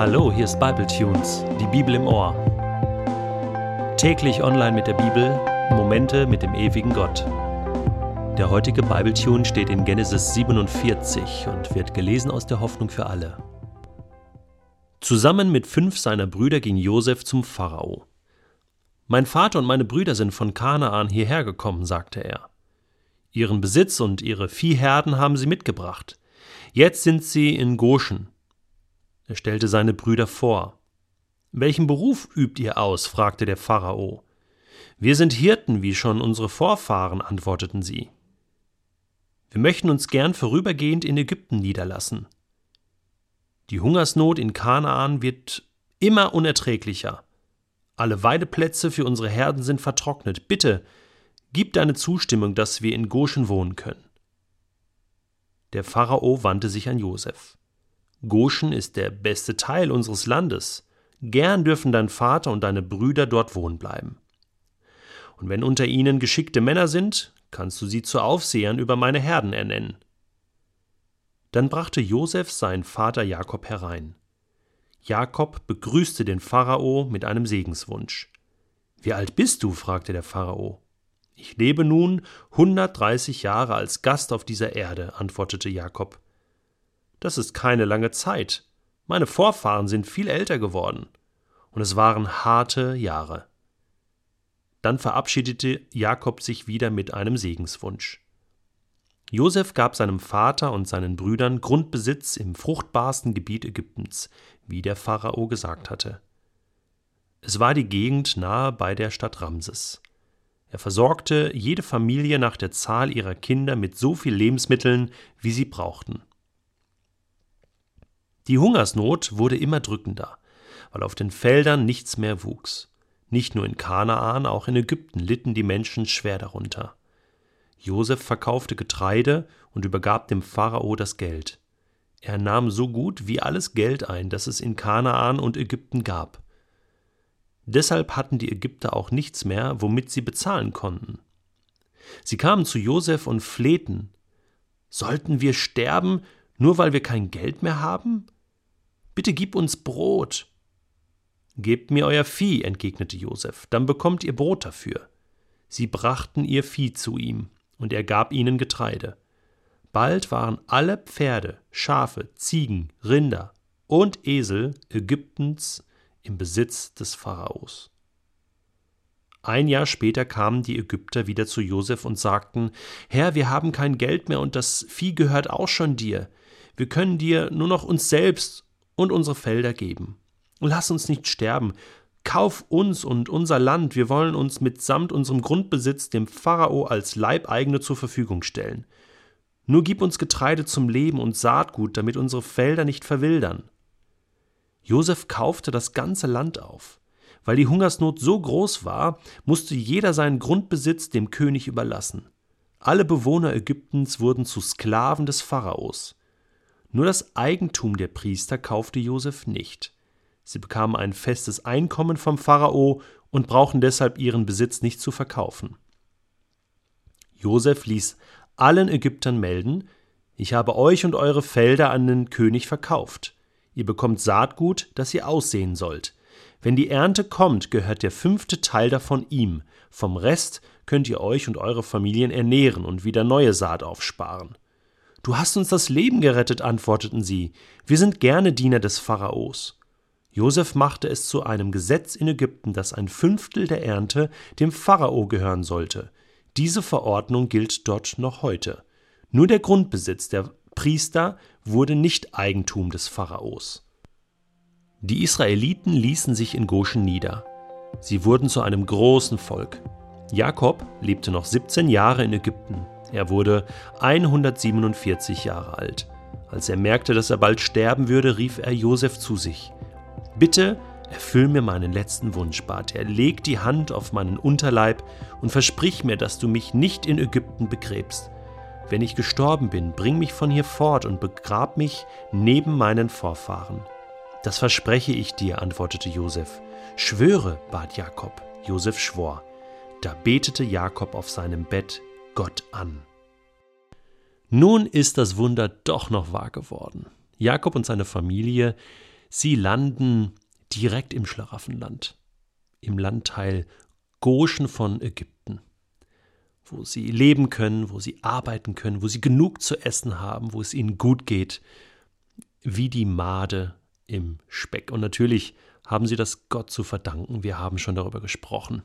Hallo, hier ist Bible Tunes, die Bibel im Ohr. Täglich online mit der Bibel, Momente mit dem ewigen Gott. Der heutige Bible Tune steht in Genesis 47 und wird gelesen aus der Hoffnung für alle. Zusammen mit fünf seiner Brüder ging Josef zum Pharao. Mein Vater und meine Brüder sind von Kanaan hierher gekommen, sagte er. Ihren Besitz und ihre Viehherden haben sie mitgebracht. Jetzt sind sie in Goshen, er stellte seine Brüder vor. Welchen Beruf übt ihr aus? fragte der Pharao. Wir sind Hirten, wie schon unsere Vorfahren, antworteten sie. Wir möchten uns gern vorübergehend in Ägypten niederlassen. Die Hungersnot in Kanaan wird immer unerträglicher. Alle Weideplätze für unsere Herden sind vertrocknet. Bitte, gib deine Zustimmung, dass wir in Goshen wohnen können. Der Pharao wandte sich an Josef. Goshen ist der beste Teil unseres Landes. Gern dürfen dein Vater und deine Brüder dort wohnen bleiben. Und wenn unter ihnen geschickte Männer sind, kannst du sie zu Aufsehern über meine Herden ernennen. Dann brachte Josef seinen Vater Jakob herein. Jakob begrüßte den Pharao mit einem Segenswunsch. Wie alt bist du? fragte der Pharao. Ich lebe nun hundertdreißig Jahre als Gast auf dieser Erde, antwortete Jakob. Das ist keine lange Zeit. Meine Vorfahren sind viel älter geworden. Und es waren harte Jahre. Dann verabschiedete Jakob sich wieder mit einem Segenswunsch. Josef gab seinem Vater und seinen Brüdern Grundbesitz im fruchtbarsten Gebiet Ägyptens, wie der Pharao gesagt hatte. Es war die Gegend nahe bei der Stadt Ramses. Er versorgte jede Familie nach der Zahl ihrer Kinder mit so viel Lebensmitteln, wie sie brauchten. Die Hungersnot wurde immer drückender, weil auf den Feldern nichts mehr wuchs. Nicht nur in Kanaan, auch in Ägypten litten die Menschen schwer darunter. Josef verkaufte Getreide und übergab dem Pharao das Geld. Er nahm so gut wie alles Geld ein, das es in Kanaan und Ägypten gab. Deshalb hatten die Ägypter auch nichts mehr, womit sie bezahlen konnten. Sie kamen zu Josef und flehten: Sollten wir sterben, nur weil wir kein Geld mehr haben? Bitte gib uns Brot. Gebt mir euer Vieh, entgegnete Josef, dann bekommt ihr Brot dafür. Sie brachten ihr Vieh zu ihm, und er gab ihnen Getreide. Bald waren alle Pferde, Schafe, Ziegen, Rinder und Esel Ägyptens im Besitz des Pharaos. Ein Jahr später kamen die Ägypter wieder zu Josef und sagten: Herr, wir haben kein Geld mehr und das Vieh gehört auch schon dir. Wir können dir nur noch uns selbst und unsere Felder geben. Lass uns nicht sterben. Kauf uns und unser Land, wir wollen uns mitsamt unserem Grundbesitz dem Pharao als Leibeigene zur Verfügung stellen. Nur gib uns Getreide zum Leben und Saatgut, damit unsere Felder nicht verwildern. Josef kaufte das ganze Land auf. Weil die Hungersnot so groß war, musste jeder seinen Grundbesitz dem König überlassen. Alle Bewohner Ägyptens wurden zu Sklaven des Pharaos. Nur das Eigentum der Priester kaufte Josef nicht. Sie bekamen ein festes Einkommen vom Pharao und brauchen deshalb ihren Besitz nicht zu verkaufen. Josef ließ allen Ägyptern melden: Ich habe euch und eure Felder an den König verkauft. Ihr bekommt Saatgut, das ihr aussehen sollt. Wenn die Ernte kommt, gehört der fünfte Teil davon ihm. Vom Rest könnt ihr euch und eure Familien ernähren und wieder neue Saat aufsparen. Du hast uns das Leben gerettet, antworteten sie. Wir sind gerne Diener des Pharaos. Josef machte es zu einem Gesetz in Ägypten, dass ein Fünftel der Ernte dem Pharao gehören sollte. Diese Verordnung gilt dort noch heute. Nur der Grundbesitz der Priester wurde nicht Eigentum des Pharaos. Die Israeliten ließen sich in Goshen nieder. Sie wurden zu einem großen Volk. Jakob lebte noch 17 Jahre in Ägypten. Er wurde 147 Jahre alt. Als er merkte, dass er bald sterben würde, rief er Josef zu sich. Bitte erfüll mir meinen letzten Wunsch, bat er. Leg die Hand auf meinen Unterleib und versprich mir, dass du mich nicht in Ägypten begräbst. Wenn ich gestorben bin, bring mich von hier fort und begrab mich neben meinen Vorfahren. Das verspreche ich dir, antwortete Josef. Schwöre, bat Jakob. Josef schwor. Da betete Jakob auf seinem Bett Gott an. Nun ist das Wunder doch noch wahr geworden. Jakob und seine Familie Sie landen direkt im Schlaraffenland, im Landteil Goshen von Ägypten, wo sie leben können, wo sie arbeiten können, wo sie genug zu essen haben, wo es ihnen gut geht, wie die Made im Speck. Und natürlich haben sie das Gott zu verdanken, wir haben schon darüber gesprochen.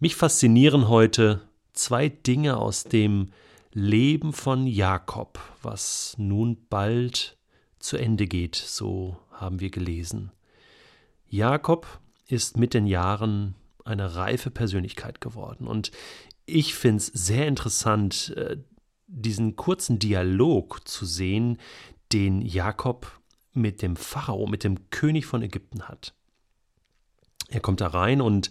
Mich faszinieren heute zwei Dinge aus dem Leben von Jakob, was nun bald zu Ende geht, so haben wir gelesen. Jakob ist mit den Jahren eine reife Persönlichkeit geworden und ich finde es sehr interessant, äh, diesen kurzen Dialog zu sehen, den Jakob mit dem Pharao, mit dem König von Ägypten hat. Er kommt da rein und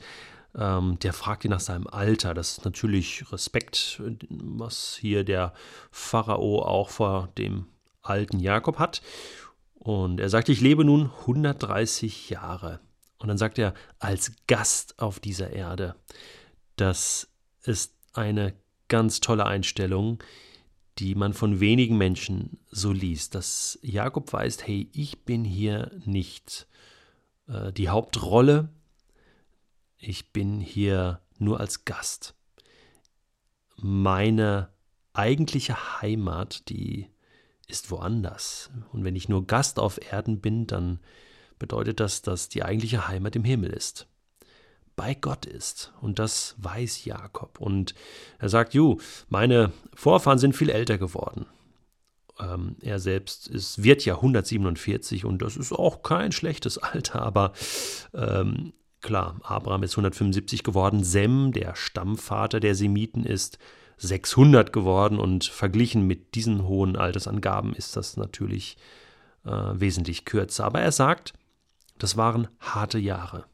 der fragt ihn nach seinem Alter. Das ist natürlich Respekt, was hier der Pharao auch vor dem alten Jakob hat. Und er sagt, ich lebe nun 130 Jahre. Und dann sagt er, als Gast auf dieser Erde. Das ist eine ganz tolle Einstellung, die man von wenigen Menschen so liest, dass Jakob weiß, hey, ich bin hier nicht äh, die Hauptrolle, ich bin hier nur als Gast. Meine eigentliche Heimat, die ist woanders. Und wenn ich nur Gast auf Erden bin, dann bedeutet das, dass die eigentliche Heimat im Himmel ist. Bei Gott ist. Und das weiß Jakob. Und er sagt, Ju, meine Vorfahren sind viel älter geworden. Ähm, er selbst ist, wird ja 147 und das ist auch kein schlechtes Alter, aber ähm, Klar, Abraham ist 175 geworden, Sem, der Stammvater der Semiten, ist 600 geworden und verglichen mit diesen hohen Altersangaben ist das natürlich äh, wesentlich kürzer. Aber er sagt, das waren harte Jahre.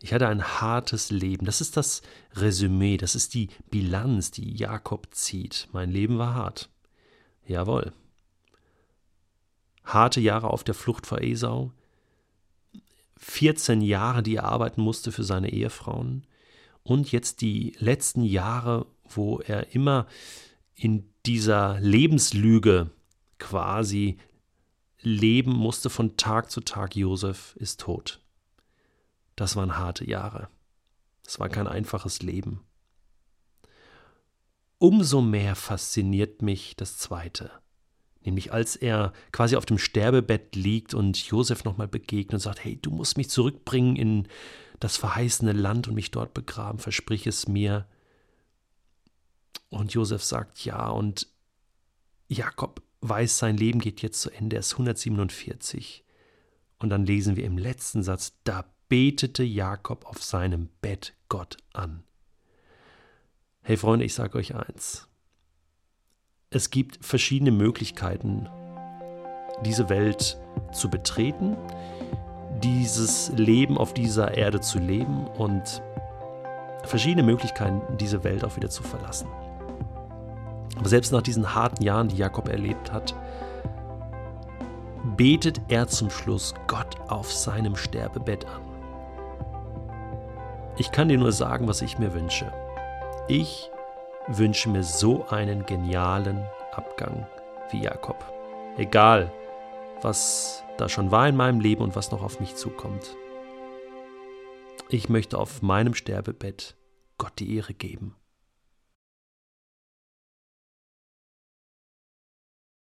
Ich hatte ein hartes Leben. Das ist das Resümee, das ist die Bilanz, die Jakob zieht. Mein Leben war hart. Jawohl. Harte Jahre auf der Flucht vor Esau, 14 Jahre, die er arbeiten musste für seine Ehefrauen und jetzt die letzten Jahre, wo er immer in dieser Lebenslüge quasi leben musste von Tag zu Tag, Josef ist tot. Das waren harte Jahre. Es war kein einfaches Leben. Umso mehr fasziniert mich das Zweite nämlich als er quasi auf dem Sterbebett liegt und Josef nochmal begegnet und sagt, hey, du musst mich zurückbringen in das verheißene Land und mich dort begraben, versprich es mir. Und Josef sagt ja und Jakob weiß, sein Leben geht jetzt zu Ende, er ist 147. Und dann lesen wir im letzten Satz, da betete Jakob auf seinem Bett Gott an. Hey Freunde, ich sage euch eins, es gibt verschiedene Möglichkeiten, diese Welt zu betreten, dieses Leben auf dieser Erde zu leben und verschiedene Möglichkeiten, diese Welt auch wieder zu verlassen. Aber selbst nach diesen harten Jahren, die Jakob erlebt hat, betet er zum Schluss Gott auf seinem Sterbebett an. Ich kann dir nur sagen, was ich mir wünsche. Ich wünsche mir so einen genialen Abgang wie Jakob. Egal, was da schon war in meinem Leben und was noch auf mich zukommt. Ich möchte auf meinem Sterbebett Gott die Ehre geben.